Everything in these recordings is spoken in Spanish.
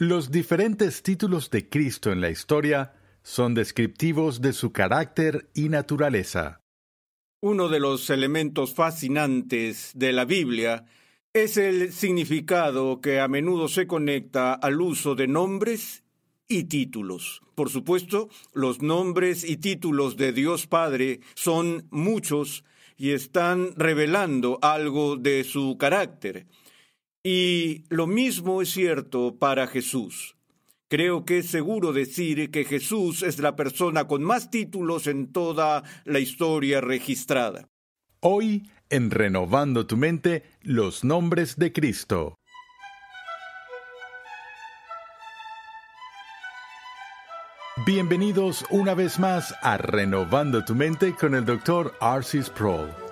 Los diferentes títulos de Cristo en la historia son descriptivos de su carácter y naturaleza. Uno de los elementos fascinantes de la Biblia es el significado que a menudo se conecta al uso de nombres y títulos. Por supuesto, los nombres y títulos de Dios Padre son muchos y están revelando algo de su carácter. Y lo mismo es cierto para Jesús. Creo que es seguro decir que Jesús es la persona con más títulos en toda la historia registrada. Hoy, en Renovando tu mente, los nombres de Cristo. Bienvenidos una vez más a Renovando tu mente con el Dr. Arcis Sproul.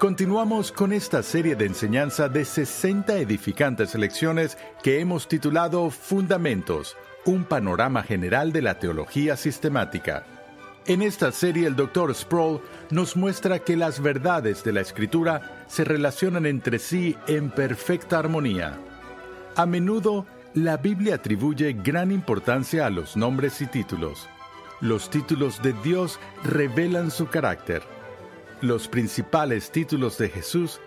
Continuamos con esta serie de enseñanza de 60 edificantes lecciones que hemos titulado Fundamentos, un panorama general de la teología sistemática. En esta serie el Dr. Sproul nos muestra que las verdades de la Escritura se relacionan entre sí en perfecta armonía. A menudo, la Biblia atribuye gran importancia a los nombres y títulos. Los títulos de Dios revelan su carácter los principales títulos de Jesús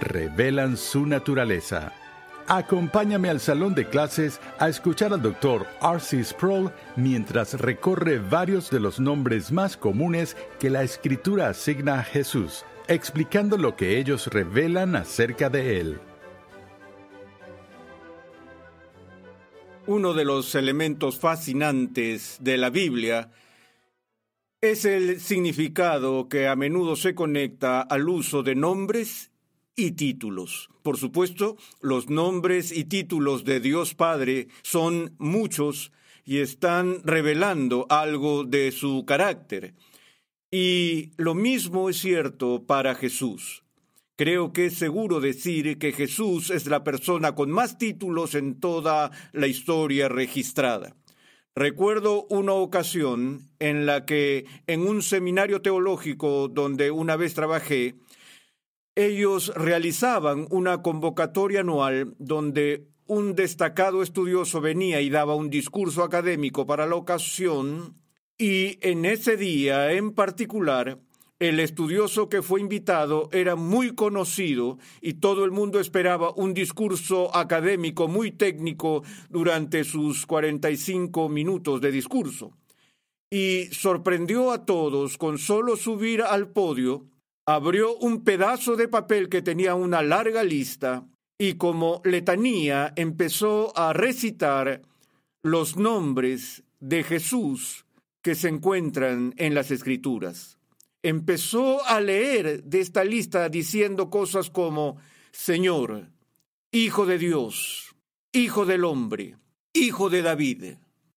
revelan su naturaleza. Acompáñame al salón de clases a escuchar al Dr. R.C. Sproul mientras recorre varios de los nombres más comunes que la Escritura asigna a Jesús, explicando lo que ellos revelan acerca de él. Uno de los elementos fascinantes de la Biblia es el significado que a menudo se conecta al uso de nombres y títulos. Por supuesto, los nombres y títulos de Dios Padre son muchos y están revelando algo de su carácter. Y lo mismo es cierto para Jesús. Creo que es seguro decir que Jesús es la persona con más títulos en toda la historia registrada. Recuerdo una ocasión en la que en un seminario teológico donde una vez trabajé, ellos realizaban una convocatoria anual donde un destacado estudioso venía y daba un discurso académico para la ocasión y en ese día en particular el estudioso que fue invitado era muy conocido y todo el mundo esperaba un discurso académico muy técnico durante sus 45 minutos de discurso. Y sorprendió a todos con solo subir al podio, abrió un pedazo de papel que tenía una larga lista y como letanía empezó a recitar los nombres de Jesús que se encuentran en las escrituras empezó a leer de esta lista diciendo cosas como Señor, Hijo de Dios, Hijo del hombre, Hijo de David,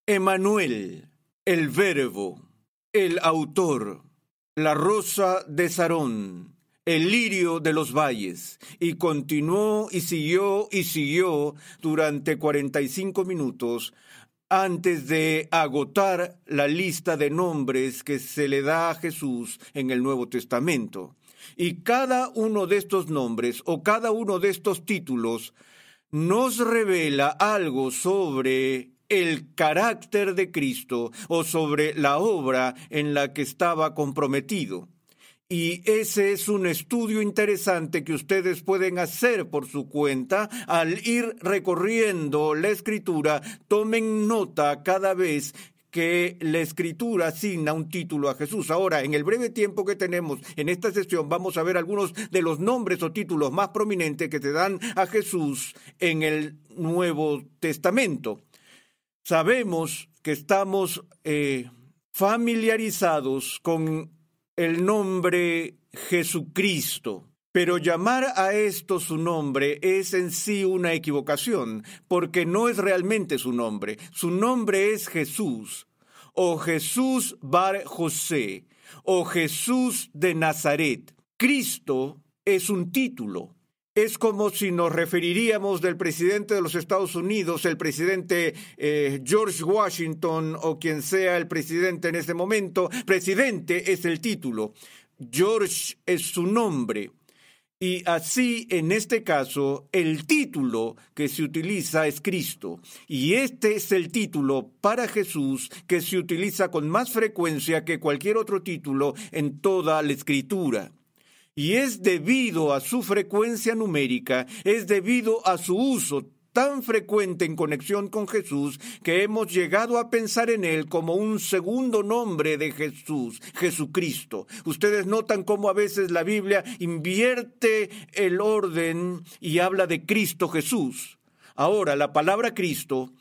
Emanuel, el Verbo, el Autor, la Rosa de Sarón, el lirio de los valles, y continuó y siguió y siguió durante cuarenta y cinco minutos antes de agotar la lista de nombres que se le da a Jesús en el Nuevo Testamento. Y cada uno de estos nombres o cada uno de estos títulos nos revela algo sobre el carácter de Cristo o sobre la obra en la que estaba comprometido. Y ese es un estudio interesante que ustedes pueden hacer por su cuenta al ir recorriendo la escritura. Tomen nota cada vez que la escritura asigna un título a Jesús. Ahora, en el breve tiempo que tenemos en esta sesión, vamos a ver algunos de los nombres o títulos más prominentes que te dan a Jesús en el Nuevo Testamento. Sabemos que estamos eh, familiarizados con el nombre Jesucristo. Pero llamar a esto su nombre es en sí una equivocación, porque no es realmente su nombre. Su nombre es Jesús, o Jesús Bar José, o Jesús de Nazaret. Cristo es un título. Es como si nos referiríamos del presidente de los Estados Unidos, el presidente eh, George Washington o quien sea el presidente en ese momento. Presidente es el título. George es su nombre. Y así, en este caso, el título que se utiliza es Cristo. Y este es el título para Jesús que se utiliza con más frecuencia que cualquier otro título en toda la escritura. Y es debido a su frecuencia numérica, es debido a su uso tan frecuente en conexión con Jesús que hemos llegado a pensar en él como un segundo nombre de Jesús, Jesucristo. Ustedes notan cómo a veces la Biblia invierte el orden y habla de Cristo Jesús. Ahora, la palabra Cristo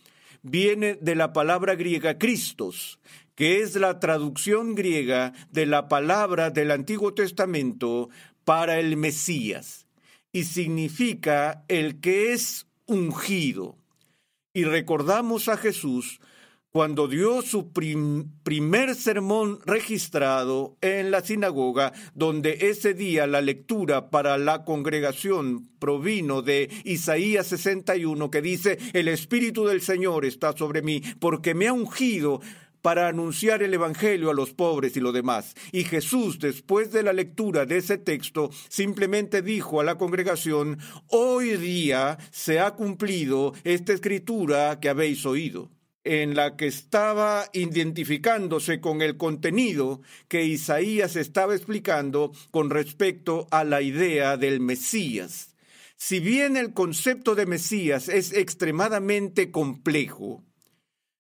viene de la palabra griega Christos, que es la traducción griega de la palabra del Antiguo Testamento para el Mesías, y significa el que es ungido. Y recordamos a Jesús cuando dio su primer sermón registrado en la sinagoga, donde ese día la lectura para la congregación provino de Isaías 61, que dice, el Espíritu del Señor está sobre mí, porque me ha ungido para anunciar el Evangelio a los pobres y lo demás. Y Jesús, después de la lectura de ese texto, simplemente dijo a la congregación, hoy día se ha cumplido esta escritura que habéis oído en la que estaba identificándose con el contenido que Isaías estaba explicando con respecto a la idea del Mesías. Si bien el concepto de Mesías es extremadamente complejo,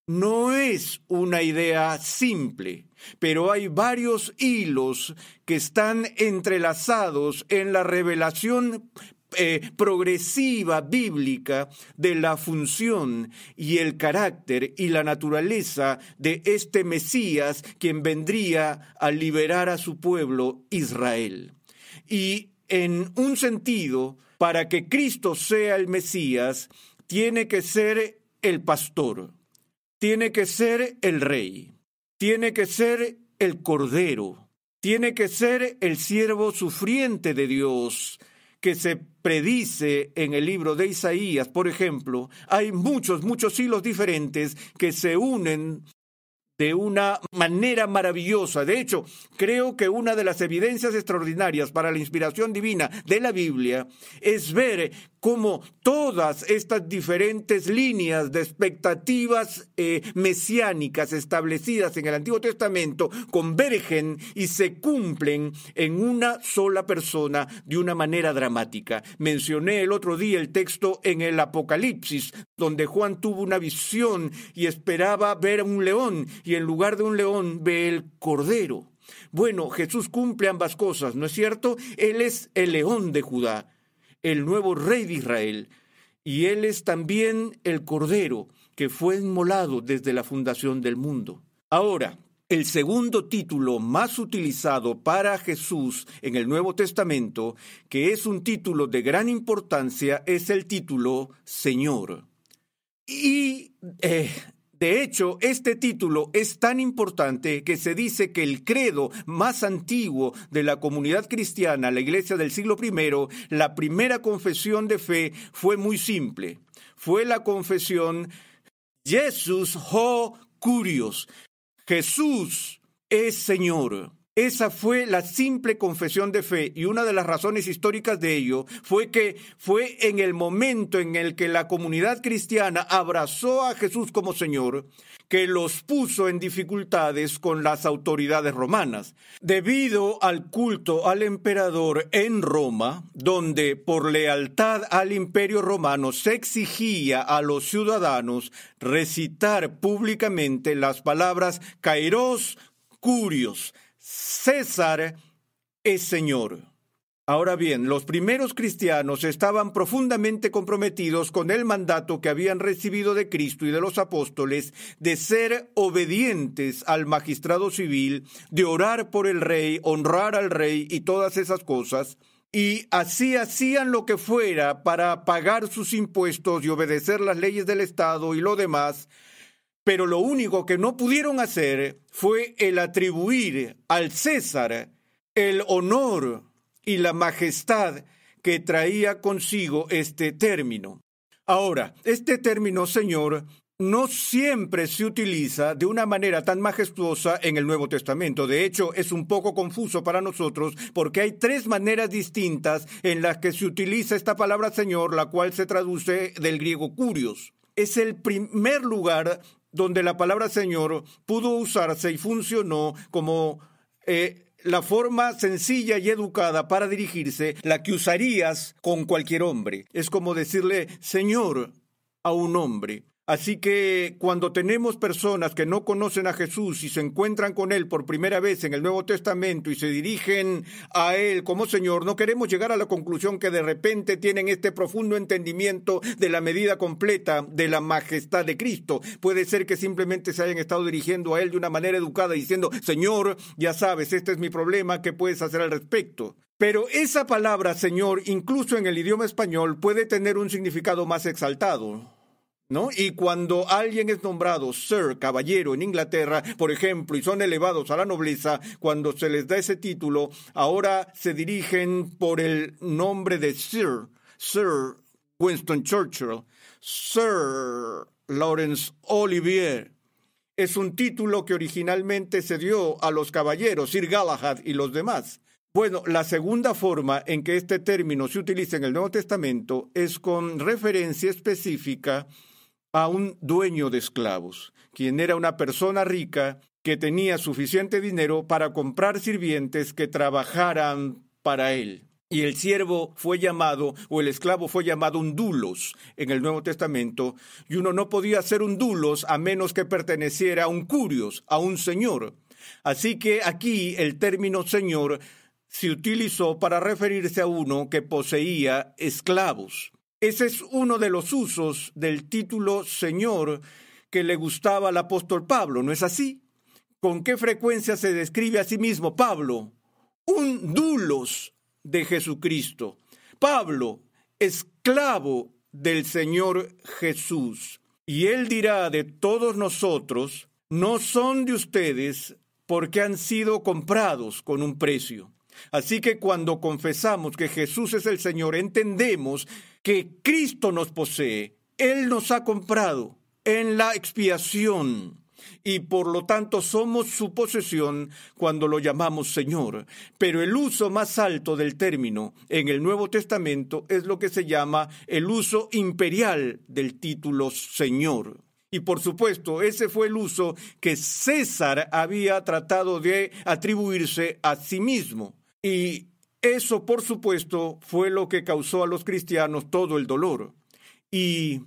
no es una idea simple, pero hay varios hilos que están entrelazados en la revelación eh, progresiva bíblica de la función y el carácter y la naturaleza de este Mesías quien vendría a liberar a su pueblo Israel. Y en un sentido, para que Cristo sea el Mesías, tiene que ser el pastor tiene que ser el rey, tiene que ser el cordero, tiene que ser el siervo sufriente de Dios, que se predice en el libro de Isaías, por ejemplo, hay muchos, muchos hilos diferentes que se unen de una manera maravillosa. De hecho, creo que una de las evidencias extraordinarias para la inspiración divina de la Biblia es ver cómo todas estas diferentes líneas de expectativas eh, mesiánicas establecidas en el Antiguo Testamento convergen y se cumplen en una sola persona de una manera dramática. Mencioné el otro día el texto en el Apocalipsis, donde Juan tuvo una visión y esperaba ver un león y en lugar de un león ve el cordero. Bueno, Jesús cumple ambas cosas, ¿no es cierto? Él es el león de Judá el nuevo rey de Israel, y él es también el Cordero que fue inmolado desde la fundación del mundo. Ahora, el segundo título más utilizado para Jesús en el Nuevo Testamento, que es un título de gran importancia, es el título Señor. Y eh, de hecho, este título es tan importante que se dice que el credo más antiguo de la comunidad cristiana, la iglesia del siglo I, la primera confesión de fe fue muy simple. Fue la confesión Jesús ho curios. Jesús es Señor. Esa fue la simple confesión de fe y una de las razones históricas de ello fue que fue en el momento en el que la comunidad cristiana abrazó a Jesús como Señor que los puso en dificultades con las autoridades romanas. Debido al culto al emperador en Roma, donde por lealtad al imperio romano se exigía a los ciudadanos recitar públicamente las palabras Kairos Curios, César es Señor. Ahora bien, los primeros cristianos estaban profundamente comprometidos con el mandato que habían recibido de Cristo y de los apóstoles de ser obedientes al magistrado civil, de orar por el rey, honrar al rey y todas esas cosas, y así hacían lo que fuera para pagar sus impuestos y obedecer las leyes del Estado y lo demás, pero lo único que no pudieron hacer fue el atribuir al César el honor y la majestad que traía consigo este término. Ahora, este término, Señor, no siempre se utiliza de una manera tan majestuosa en el Nuevo Testamento. De hecho, es un poco confuso para nosotros porque hay tres maneras distintas en las que se utiliza esta palabra Señor, la cual se traduce del griego curios. Es el primer lugar donde la palabra Señor pudo usarse y funcionó como eh, la forma sencilla y educada para dirigirse, la que usarías con cualquier hombre. Es como decirle Señor a un hombre. Así que cuando tenemos personas que no conocen a Jesús y se encuentran con Él por primera vez en el Nuevo Testamento y se dirigen a Él como Señor, no queremos llegar a la conclusión que de repente tienen este profundo entendimiento de la medida completa de la majestad de Cristo. Puede ser que simplemente se hayan estado dirigiendo a Él de una manera educada diciendo, Señor, ya sabes, este es mi problema, ¿qué puedes hacer al respecto? Pero esa palabra, Señor, incluso en el idioma español, puede tener un significado más exaltado. ¿No? Y cuando alguien es nombrado Sir, caballero en Inglaterra, por ejemplo, y son elevados a la nobleza, cuando se les da ese título, ahora se dirigen por el nombre de Sir, Sir Winston Churchill, Sir Lawrence Olivier. Es un título que originalmente se dio a los caballeros, Sir Galahad y los demás. Bueno, la segunda forma en que este término se utiliza en el Nuevo Testamento es con referencia específica a un dueño de esclavos, quien era una persona rica que tenía suficiente dinero para comprar sirvientes que trabajaran para él. Y el siervo fue llamado, o el esclavo fue llamado un dulos en el Nuevo Testamento, y uno no podía ser un dulos a menos que perteneciera a un curios, a un señor. Así que aquí el término señor se utilizó para referirse a uno que poseía esclavos. Ese es uno de los usos del título Señor que le gustaba al apóstol Pablo, ¿no es así? ¿Con qué frecuencia se describe a sí mismo Pablo? Un dulos de Jesucristo. Pablo, esclavo del Señor Jesús. Y él dirá de todos nosotros, no son de ustedes porque han sido comprados con un precio. Así que cuando confesamos que Jesús es el Señor, entendemos que Cristo nos posee. Él nos ha comprado en la expiación y por lo tanto somos su posesión cuando lo llamamos Señor. Pero el uso más alto del término en el Nuevo Testamento es lo que se llama el uso imperial del título Señor. Y por supuesto, ese fue el uso que César había tratado de atribuirse a sí mismo. Y eso, por supuesto, fue lo que causó a los cristianos todo el dolor. Y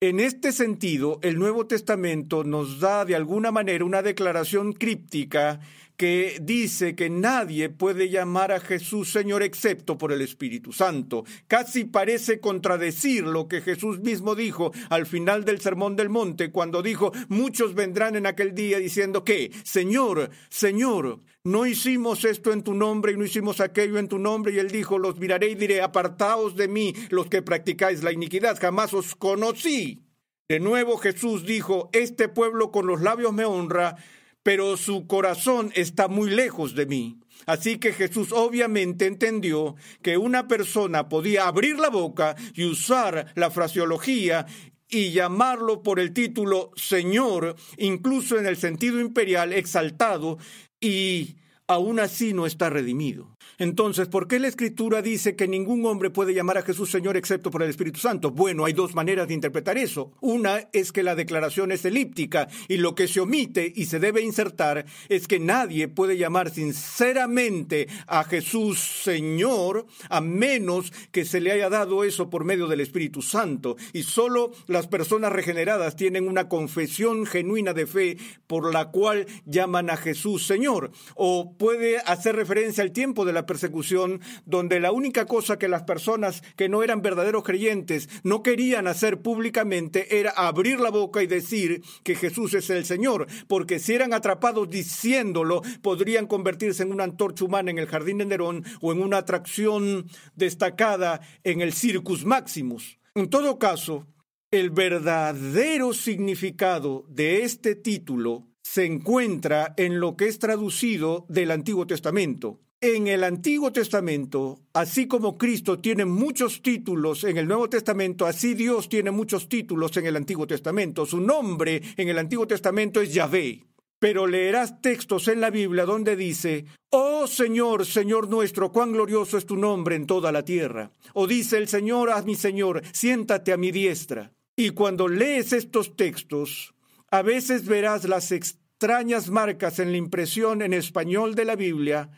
en este sentido, el Nuevo Testamento nos da de alguna manera una declaración críptica que dice que nadie puede llamar a Jesús Señor excepto por el Espíritu Santo. Casi parece contradecir lo que Jesús mismo dijo al final del Sermón del Monte, cuando dijo, muchos vendrán en aquel día diciendo que, Señor, Señor, no hicimos esto en tu nombre y no hicimos aquello en tu nombre. Y él dijo, los miraré y diré, apartaos de mí los que practicáis la iniquidad, jamás os conocí. De nuevo Jesús dijo, este pueblo con los labios me honra, pero su corazón está muy lejos de mí. Así que Jesús obviamente entendió que una persona podía abrir la boca y usar la fraseología y llamarlo por el título Señor, incluso en el sentido imperial exaltado, y aún así no está redimido. Entonces, ¿por qué la Escritura dice que ningún hombre puede llamar a Jesús Señor excepto por el Espíritu Santo? Bueno, hay dos maneras de interpretar eso. Una es que la declaración es elíptica y lo que se omite y se debe insertar es que nadie puede llamar sinceramente a Jesús Señor a menos que se le haya dado eso por medio del Espíritu Santo. Y solo las personas regeneradas tienen una confesión genuina de fe por la cual llaman a Jesús Señor. O puede hacer referencia al tiempo de la persecución, donde la única cosa que las personas que no eran verdaderos creyentes no querían hacer públicamente era abrir la boca y decir que Jesús es el Señor, porque si eran atrapados diciéndolo, podrían convertirse en una antorcha humana en el jardín de Nerón o en una atracción destacada en el Circus Maximus. En todo caso, el verdadero significado de este título se encuentra en lo que es traducido del Antiguo Testamento. En el Antiguo Testamento, así como Cristo tiene muchos títulos en el Nuevo Testamento, así Dios tiene muchos títulos en el Antiguo Testamento. Su nombre en el Antiguo Testamento es Yahvé. Pero leerás textos en la Biblia donde dice, Oh Señor, Señor nuestro, cuán glorioso es tu nombre en toda la tierra. O dice el Señor a mi Señor, siéntate a mi diestra. Y cuando lees estos textos, a veces verás las extrañas marcas en la impresión en español de la Biblia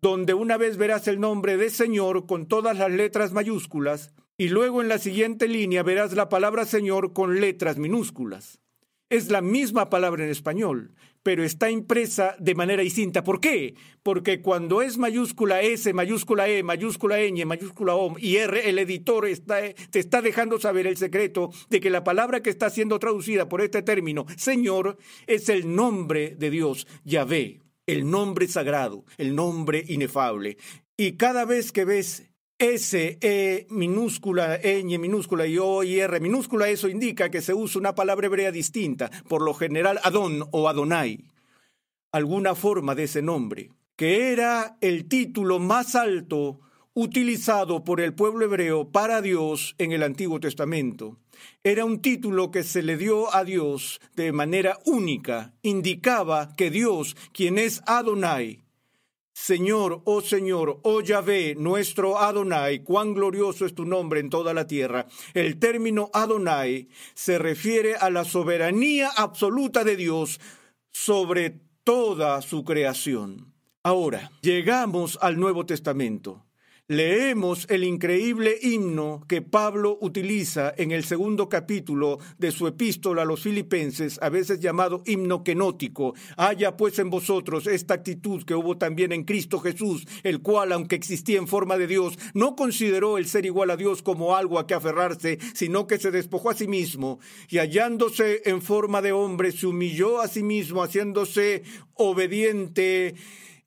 donde una vez verás el nombre de Señor con todas las letras mayúsculas y luego en la siguiente línea verás la palabra Señor con letras minúsculas. Es la misma palabra en español, pero está impresa de manera distinta. ¿Por qué? Porque cuando es mayúscula S, mayúscula E, mayúscula Ñ, mayúscula O y R, el editor está, te está dejando saber el secreto de que la palabra que está siendo traducida por este término, Señor, es el nombre de Dios, Yahvé el nombre sagrado, el nombre inefable. Y cada vez que ves S, E minúscula, ñ minúscula y O y R minúscula, eso indica que se usa una palabra hebrea distinta, por lo general Adón o Adonai, alguna forma de ese nombre, que era el título más alto utilizado por el pueblo hebreo para Dios en el Antiguo Testamento. Era un título que se le dio a Dios de manera única. Indicaba que Dios, quien es Adonai, Señor, oh Señor, oh Yahvé, nuestro Adonai, cuán glorioso es tu nombre en toda la tierra. El término Adonai se refiere a la soberanía absoluta de Dios sobre toda su creación. Ahora, llegamos al Nuevo Testamento leemos el increíble himno que Pablo utiliza en el segundo capítulo de su epístola a los filipenses, a veces llamado himno kenótico. Haya pues en vosotros esta actitud que hubo también en Cristo Jesús, el cual, aunque existía en forma de Dios, no consideró el ser igual a Dios como algo a que aferrarse, sino que se despojó a sí mismo y hallándose en forma de hombre, se humilló a sí mismo, haciéndose obediente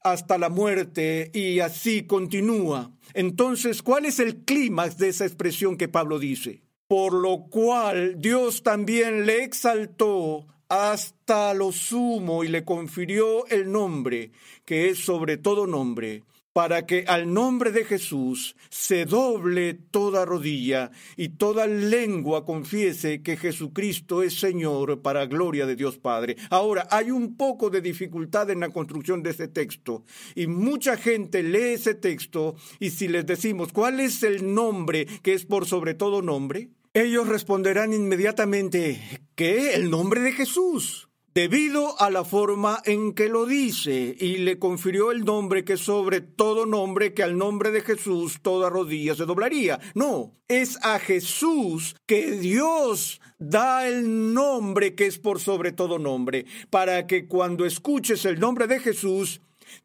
hasta la muerte y así continúa. Entonces, ¿cuál es el clímax de esa expresión que Pablo dice? Por lo cual Dios también le exaltó hasta lo sumo y le confirió el nombre, que es sobre todo nombre, para que al nombre de Jesús se doble toda rodilla y toda lengua confiese que Jesucristo es Señor para gloria de Dios Padre. Ahora, hay un poco de dificultad en la construcción de ese texto y mucha gente lee ese texto y si les decimos cuál es el nombre que es por sobre todo nombre, ellos responderán inmediatamente que el nombre de Jesús debido a la forma en que lo dice, y le confirió el nombre que sobre todo nombre, que al nombre de Jesús toda rodilla se doblaría. No, es a Jesús que Dios da el nombre que es por sobre todo nombre, para que cuando escuches el nombre de Jesús,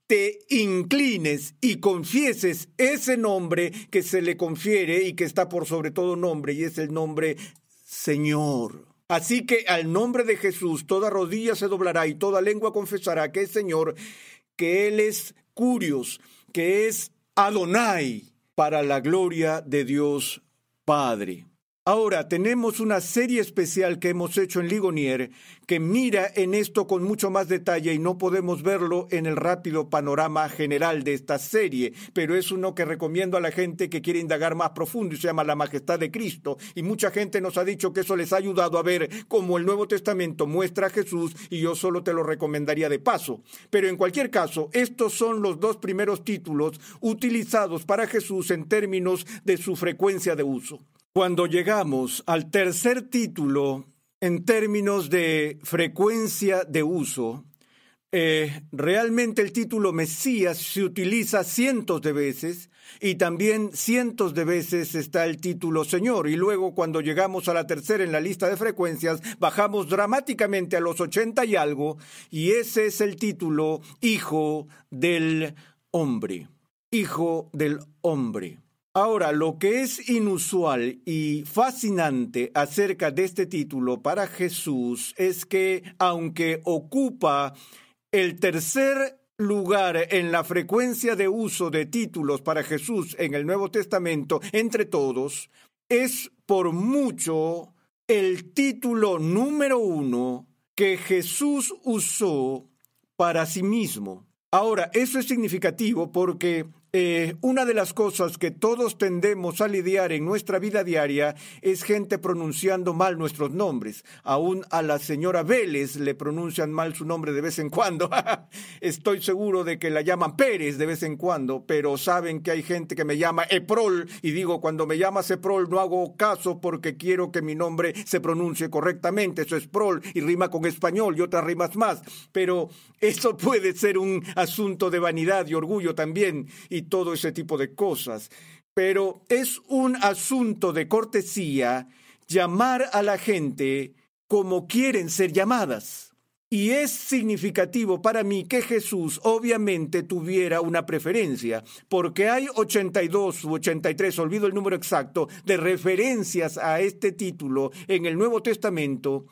te inclines y confieses ese nombre que se le confiere y que está por sobre todo nombre, y es el nombre Señor. Así que al nombre de Jesús toda rodilla se doblará y toda lengua confesará que es Señor, que Él es Curios, que es Adonai, para la gloria de Dios Padre. Ahora, tenemos una serie especial que hemos hecho en Ligonier que mira en esto con mucho más detalle y no podemos verlo en el rápido panorama general de esta serie, pero es uno que recomiendo a la gente que quiere indagar más profundo y se llama La Majestad de Cristo. Y mucha gente nos ha dicho que eso les ha ayudado a ver cómo el Nuevo Testamento muestra a Jesús y yo solo te lo recomendaría de paso. Pero en cualquier caso, estos son los dos primeros títulos utilizados para Jesús en términos de su frecuencia de uso. Cuando llegamos al tercer título en términos de frecuencia de uso, eh, realmente el título Mesías se utiliza cientos de veces y también cientos de veces está el título Señor. Y luego cuando llegamos a la tercera en la lista de frecuencias, bajamos dramáticamente a los ochenta y algo y ese es el título Hijo del Hombre. Hijo del Hombre. Ahora, lo que es inusual y fascinante acerca de este título para Jesús es que, aunque ocupa el tercer lugar en la frecuencia de uso de títulos para Jesús en el Nuevo Testamento entre todos, es por mucho el título número uno que Jesús usó para sí mismo. Ahora, eso es significativo porque eh, una de las cosas que todos tendemos a lidiar en nuestra vida diaria es gente pronunciando mal nuestros nombres. Aún a la señora Vélez le pronuncian mal su nombre de vez en cuando. Estoy seguro de que la llaman Pérez de vez en cuando, pero saben que hay gente que me llama Eprol y digo, cuando me llamas Eprol no hago caso porque quiero que mi nombre se pronuncie correctamente. Eso es Prol y rima con español y otras rimas más. Pero eso puede ser un asunto de vanidad y orgullo también. Y todo ese tipo de cosas. Pero es un asunto de cortesía llamar a la gente como quieren ser llamadas. Y es significativo para mí que Jesús obviamente tuviera una preferencia, porque hay 82 u 83, olvido el número exacto, de referencias a este título en el Nuevo Testamento,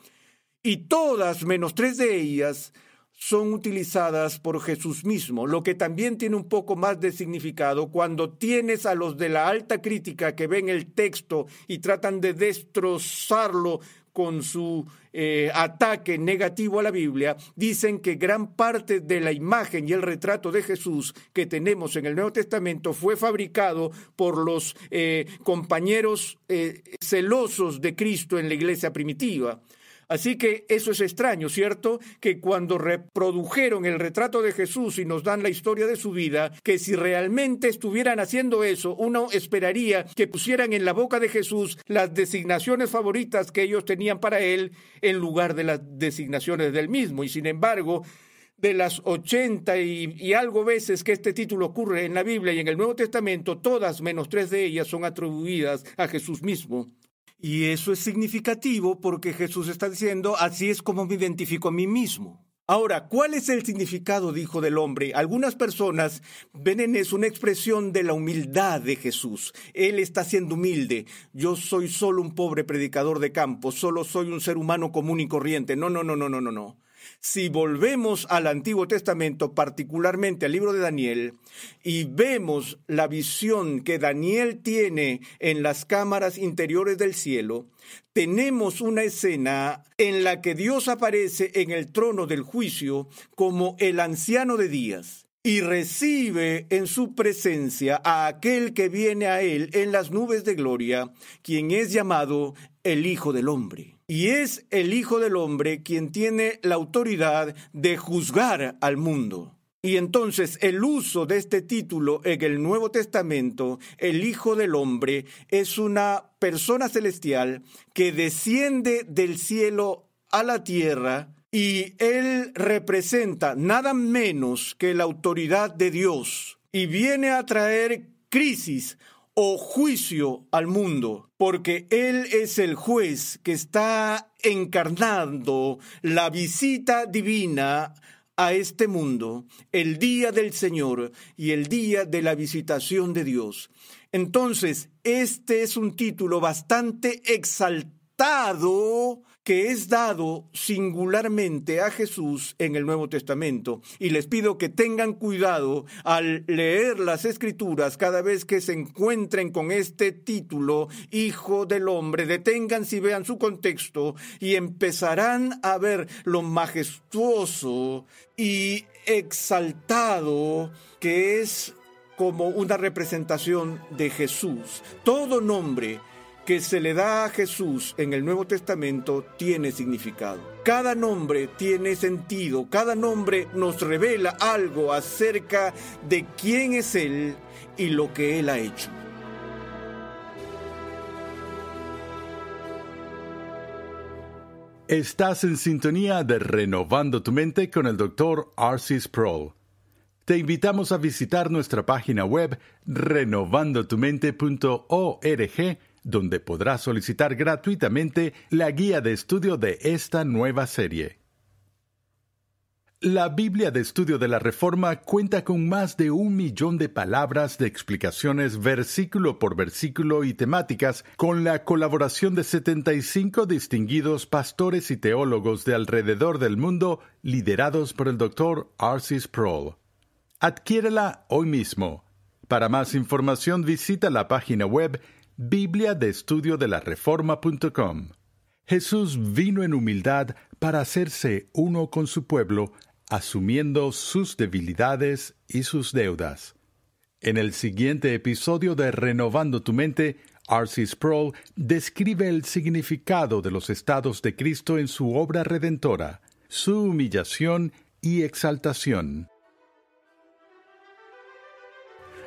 y todas menos tres de ellas son utilizadas por Jesús mismo, lo que también tiene un poco más de significado cuando tienes a los de la alta crítica que ven el texto y tratan de destrozarlo con su eh, ataque negativo a la Biblia, dicen que gran parte de la imagen y el retrato de Jesús que tenemos en el Nuevo Testamento fue fabricado por los eh, compañeros eh, celosos de Cristo en la iglesia primitiva. Así que eso es extraño, ¿cierto? Que cuando reprodujeron el retrato de Jesús y nos dan la historia de su vida, que si realmente estuvieran haciendo eso, uno esperaría que pusieran en la boca de Jesús las designaciones favoritas que ellos tenían para él en lugar de las designaciones del mismo. Y sin embargo, de las ochenta y, y, algo veces que este título ocurre en la Biblia y en el Nuevo Testamento, todas menos tres de ellas son atribuidas a Jesús mismo. Y eso es significativo porque Jesús está diciendo, así es como me identifico a mí mismo. Ahora, ¿cuál es el significado de Hijo del Hombre? Algunas personas ven en eso una expresión de la humildad de Jesús. Él está siendo humilde. Yo soy solo un pobre predicador de campo, solo soy un ser humano común y corriente. No, no, no, no, no, no, no. Si volvemos al Antiguo Testamento, particularmente al libro de Daniel, y vemos la visión que Daniel tiene en las cámaras interiores del cielo, tenemos una escena en la que Dios aparece en el trono del juicio como el anciano de días y recibe en su presencia a aquel que viene a él en las nubes de gloria, quien es llamado el Hijo del Hombre. Y es el Hijo del Hombre quien tiene la autoridad de juzgar al mundo. Y entonces el uso de este título en el Nuevo Testamento, el Hijo del Hombre, es una persona celestial que desciende del cielo a la tierra y él representa nada menos que la autoridad de Dios y viene a traer crisis o juicio al mundo, porque Él es el juez que está encarnando la visita divina a este mundo, el día del Señor y el día de la visitación de Dios. Entonces, este es un título bastante exaltado que es dado singularmente a Jesús en el Nuevo Testamento. Y les pido que tengan cuidado al leer las escrituras cada vez que se encuentren con este título, Hijo del Hombre. Deténganse y vean su contexto y empezarán a ver lo majestuoso y exaltado que es como una representación de Jesús. Todo nombre que se le da a Jesús en el Nuevo Testamento tiene significado. Cada nombre tiene sentido, cada nombre nos revela algo acerca de quién es Él y lo que Él ha hecho. Estás en sintonía de Renovando tu Mente con el Dr. Arcis Sproul. Te invitamos a visitar nuestra página web renovandotumente.org donde podrás solicitar gratuitamente la guía de estudio de esta nueva serie. La Biblia de Estudio de la Reforma cuenta con más de un millón de palabras de explicaciones versículo por versículo y temáticas, con la colaboración de 75 distinguidos pastores y teólogos de alrededor del mundo, liderados por el Dr. R.C. Sproul. Adquiérela hoy mismo. Para más información visita la página web Biblia de Estudio de la Reforma.com. Jesús vino en humildad para hacerse uno con su pueblo, asumiendo sus debilidades y sus deudas. En el siguiente episodio de Renovando tu Mente, R.C. Sproul describe el significado de los estados de Cristo en su obra redentora, su humillación y exaltación.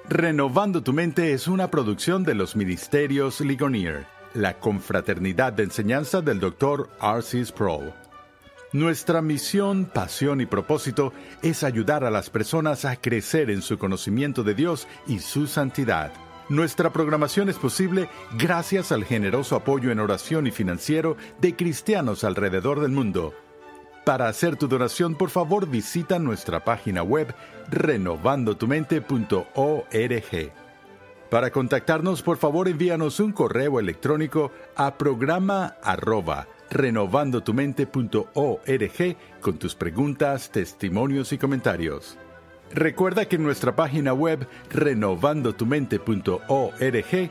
Renovando tu mente es una producción de los Ministerios Ligonier, la confraternidad de enseñanza del Dr. R.C. Sproul. Nuestra misión, pasión y propósito es ayudar a las personas a crecer en su conocimiento de Dios y su santidad. Nuestra programación es posible gracias al generoso apoyo en oración y financiero de cristianos alrededor del mundo. Para hacer tu donación, por favor, visita nuestra página web renovandotumente.org. Para contactarnos, por favor, envíanos un correo electrónico a programa arroba renovandotumente.org con tus preguntas, testimonios y comentarios. Recuerda que en nuestra página web renovandotumente.org